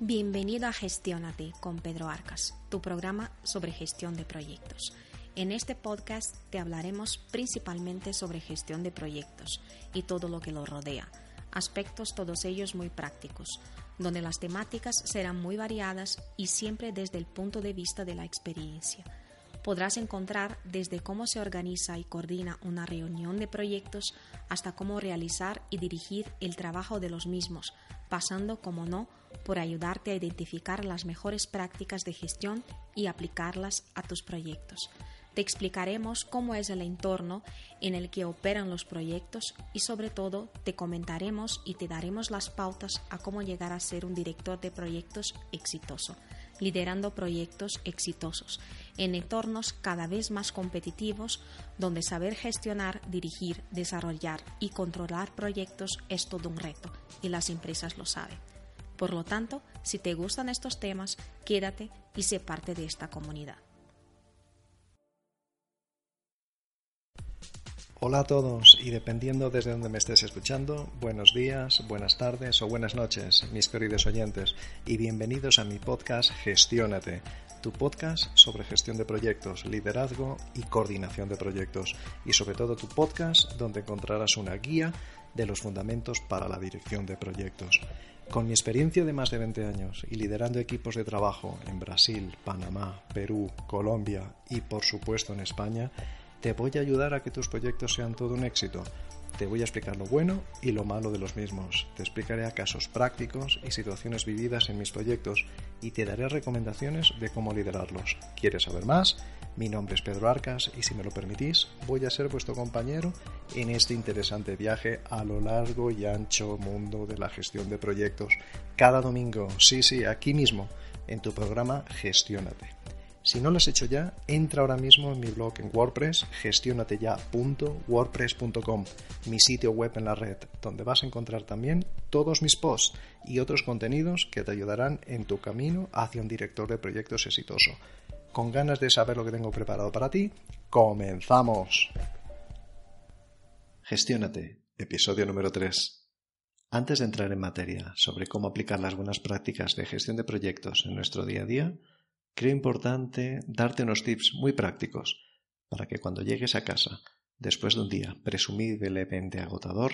Bienvenido a Gestiónate con Pedro Arcas, tu programa sobre gestión de proyectos. En este podcast te hablaremos principalmente sobre gestión de proyectos y todo lo que lo rodea, aspectos todos ellos muy prácticos, donde las temáticas serán muy variadas y siempre desde el punto de vista de la experiencia. Podrás encontrar desde cómo se organiza y coordina una reunión de proyectos hasta cómo realizar y dirigir el trabajo de los mismos, pasando, como no, por ayudarte a identificar las mejores prácticas de gestión y aplicarlas a tus proyectos. Te explicaremos cómo es el entorno en el que operan los proyectos y sobre todo te comentaremos y te daremos las pautas a cómo llegar a ser un director de proyectos exitoso, liderando proyectos exitosos en entornos cada vez más competitivos donde saber gestionar, dirigir, desarrollar y controlar proyectos es todo un reto y las empresas lo saben. Por lo tanto, si te gustan estos temas, quédate y sé parte de esta comunidad. Hola a todos y dependiendo desde donde me estés escuchando, buenos días, buenas tardes o buenas noches, mis queridos oyentes, y bienvenidos a mi podcast Gestiónate, tu podcast sobre gestión de proyectos, liderazgo y coordinación de proyectos, y sobre todo tu podcast donde encontrarás una guía de los fundamentos para la dirección de proyectos. Con mi experiencia de más de 20 años y liderando equipos de trabajo en Brasil, Panamá, Perú, Colombia y por supuesto en España, te voy a ayudar a que tus proyectos sean todo un éxito te voy a explicar lo bueno y lo malo de los mismos. Te explicaré casos prácticos y situaciones vividas en mis proyectos y te daré recomendaciones de cómo liderarlos. ¿Quieres saber más? Mi nombre es Pedro Arcas y si me lo permitís, voy a ser vuestro compañero en este interesante viaje a lo largo y ancho mundo de la gestión de proyectos. Cada domingo, sí, sí, aquí mismo, en tu programa Gestiónate. Si no lo has hecho ya, entra ahora mismo en mi blog en WordPress, gestionateya.wordpress.com, mi sitio web en la red, donde vas a encontrar también todos mis posts y otros contenidos que te ayudarán en tu camino hacia un director de proyectos exitoso. Con ganas de saber lo que tengo preparado para ti, comenzamos. Gestiónate, episodio número 3. Antes de entrar en materia sobre cómo aplicar las buenas prácticas de gestión de proyectos en nuestro día a día, creo importante darte unos tips muy prácticos para que cuando llegues a casa, después de un día presumiblemente agotador,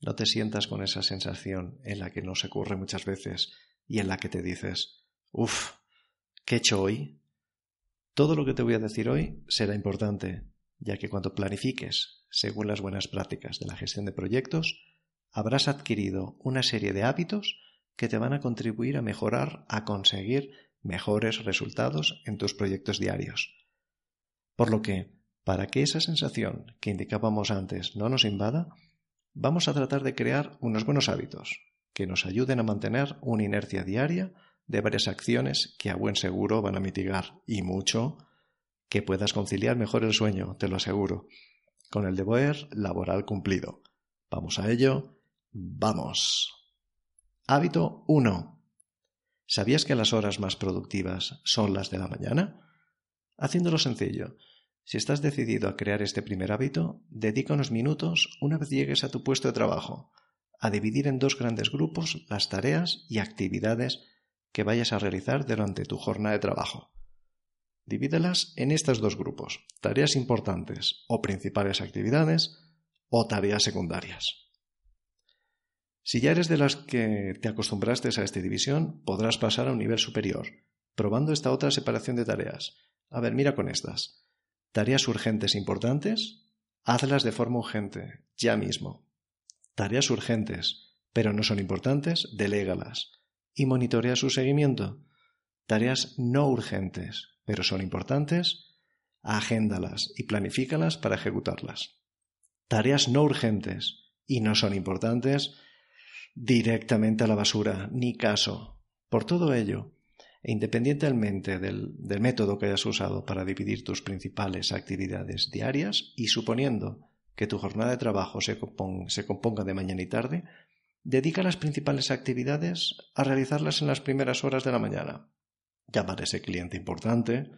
no te sientas con esa sensación en la que nos ocurre muchas veces y en la que te dices, uff, ¿qué he hecho hoy? Todo lo que te voy a decir hoy será importante, ya que cuando planifiques según las buenas prácticas de la gestión de proyectos, habrás adquirido una serie de hábitos que te van a contribuir a mejorar, a conseguir mejores resultados en tus proyectos diarios. Por lo que, para que esa sensación que indicábamos antes no nos invada, vamos a tratar de crear unos buenos hábitos que nos ayuden a mantener una inercia diaria de varias acciones que a buen seguro van a mitigar y mucho que puedas conciliar mejor el sueño, te lo aseguro, con el deber laboral cumplido. Vamos a ello. Vamos. Hábito 1. ¿Sabías que las horas más productivas son las de la mañana? Haciéndolo sencillo, si estás decidido a crear este primer hábito, dedica unos minutos una vez llegues a tu puesto de trabajo a dividir en dos grandes grupos las tareas y actividades que vayas a realizar durante tu jornada de trabajo. Divídelas en estos dos grupos, tareas importantes o principales actividades o tareas secundarias. Si ya eres de las que te acostumbraste a esta división, podrás pasar a un nivel superior, probando esta otra separación de tareas. A ver, mira con estas. Tareas urgentes e importantes, hazlas de forma urgente, ya mismo. Tareas urgentes, pero no son importantes, delégalas. Y monitorea su seguimiento. Tareas no urgentes, pero son importantes, agéndalas y planifícalas para ejecutarlas. Tareas no urgentes y no son importantes, directamente a la basura, ni caso. Por todo ello, e independientemente del, del, método que hayas usado para dividir tus principales actividades diarias y suponiendo que tu jornada de trabajo se, se componga de mañana y tarde, dedica las principales actividades a realizarlas en las primeras horas de la mañana. Llamar a ese cliente importante,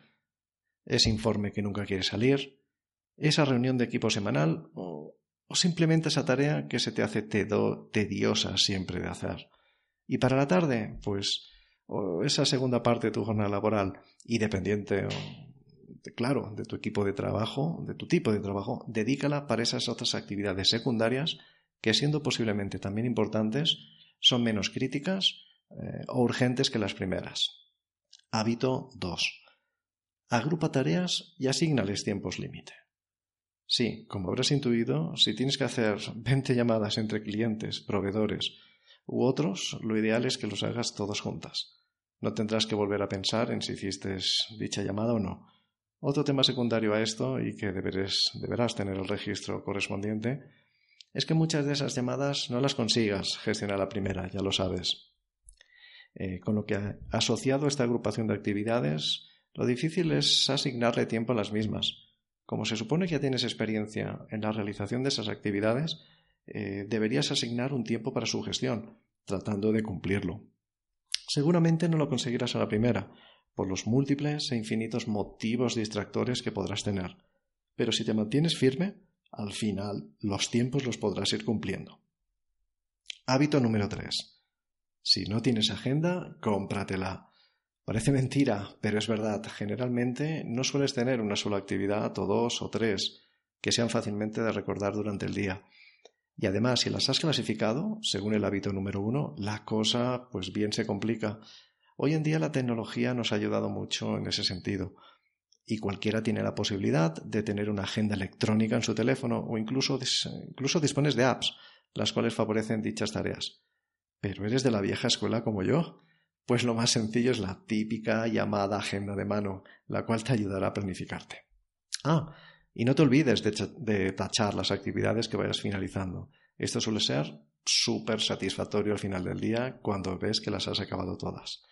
ese informe que nunca quiere salir, esa reunión de equipo semanal o, o simplemente esa tarea que se te hace tediosa siempre de hacer. Y para la tarde, pues, o esa segunda parte de tu jornada laboral y dependiente, de, claro, de tu equipo de trabajo, de tu tipo de trabajo, dedícala para esas otras actividades secundarias que, siendo posiblemente también importantes, son menos críticas eh, o urgentes que las primeras. Hábito 2. Agrupa tareas y asignales tiempos límite. Sí, como habrás intuido, si tienes que hacer 20 llamadas entre clientes, proveedores u otros, lo ideal es que los hagas todos juntas. No tendrás que volver a pensar en si hiciste dicha llamada o no. Otro tema secundario a esto, y que deberás tener el registro correspondiente, es que muchas de esas llamadas no las consigas gestionar la primera, ya lo sabes. Eh, con lo que asociado a esta agrupación de actividades, lo difícil es asignarle tiempo a las mismas. Como se supone que ya tienes experiencia en la realización de esas actividades, eh, deberías asignar un tiempo para su gestión, tratando de cumplirlo. Seguramente no lo conseguirás a la primera, por los múltiples e infinitos motivos distractores que podrás tener. Pero si te mantienes firme, al final los tiempos los podrás ir cumpliendo. Hábito número 3. Si no tienes agenda, cómpratela. Parece mentira, pero es verdad. Generalmente no sueles tener una sola actividad o dos o tres que sean fácilmente de recordar durante el día. Y además, si las has clasificado, según el hábito número uno, la cosa pues bien se complica. Hoy en día la tecnología nos ha ayudado mucho en ese sentido. Y cualquiera tiene la posibilidad de tener una agenda electrónica en su teléfono o incluso, incluso dispones de apps, las cuales favorecen dichas tareas. Pero eres de la vieja escuela como yo. Pues lo más sencillo es la típica llamada agenda de mano, la cual te ayudará a planificarte. Ah, y no te olvides de, tachar las actividades que vayas finalizando. Esto suele ser súper satisfactorio al final del día cuando ves que las has acabado todas.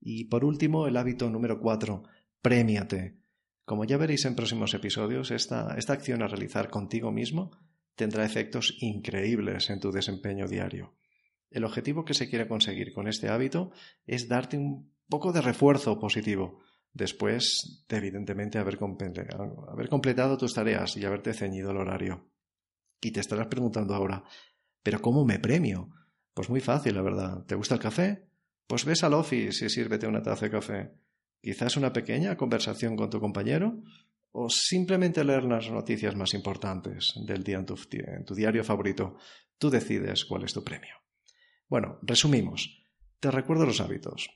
Y por último, el hábito número cuatro, premiate. Como ya veréis en próximos episodios, esta acción a realizar contigo mismo tendrá efectos increíbles en tu desempeño diario. El objetivo que se quiere conseguir con este hábito es darte un poco de refuerzo positivo después de evidentemente haber, completado tus tareas y haberte ceñido el horario. Y te estarás preguntando ahora, ¿pero cómo me premio? Pues muy fácil, la verdad. ¿Te gusta el café? Pues ves al office y sírvete una taza de café. Quizás una pequeña conversación con tu compañero o simplemente leer las noticias más importantes del día en tu diario favorito. Tú decides cuál es tu premio. Bueno, resumimos. Te recuerdo los hábitos.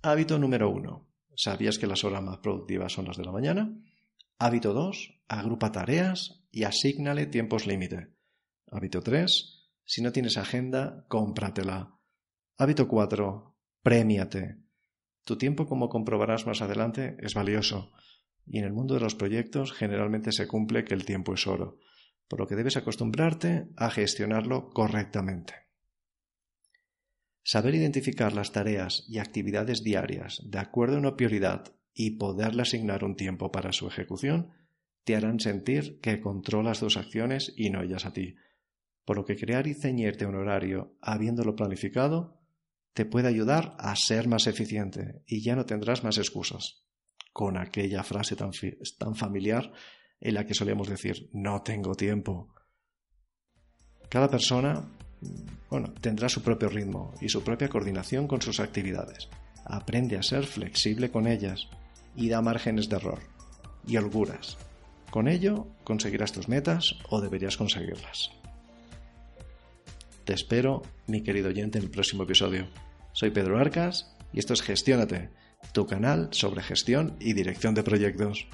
Hábito número uno. ¿Sabías que las horas más productivas son las de la mañana? Hábito 2. Agrupa tareas y asígnale tiempos límite. Hábito 3. Si no tienes agenda, cómpratela. Hábito 4. Premiate. Tu tiempo, como comprobarás más adelante, es valioso. Y en el mundo de los proyectos generalmente se cumple que el tiempo es oro, por lo que debes acostumbrarte a gestionarlo correctamente. Saber identificar las tareas y actividades diarias de acuerdo a una prioridad y poderle asignar un tiempo para su ejecución te harán sentir que controlas tus acciones y no ellas a ti. Por lo que crear y ceñirte un horario habiéndolo planificado te puede ayudar a ser más eficiente y ya no tendrás más excusas. Con aquella frase tan, tan familiar en la que solíamos decir no tengo tiempo. Cada persona bueno, tendrá su propio ritmo y su propia coordinación con sus actividades. Aprende a ser flexible con ellas y da márgenes de error y holguras. Con ello conseguirás tus metas o deberías conseguirlas. Te espero, mi querido oyente, en el próximo episodio. Soy Pedro Arcas y esto es Gestiónate, tu canal sobre gestión y dirección de proyectos.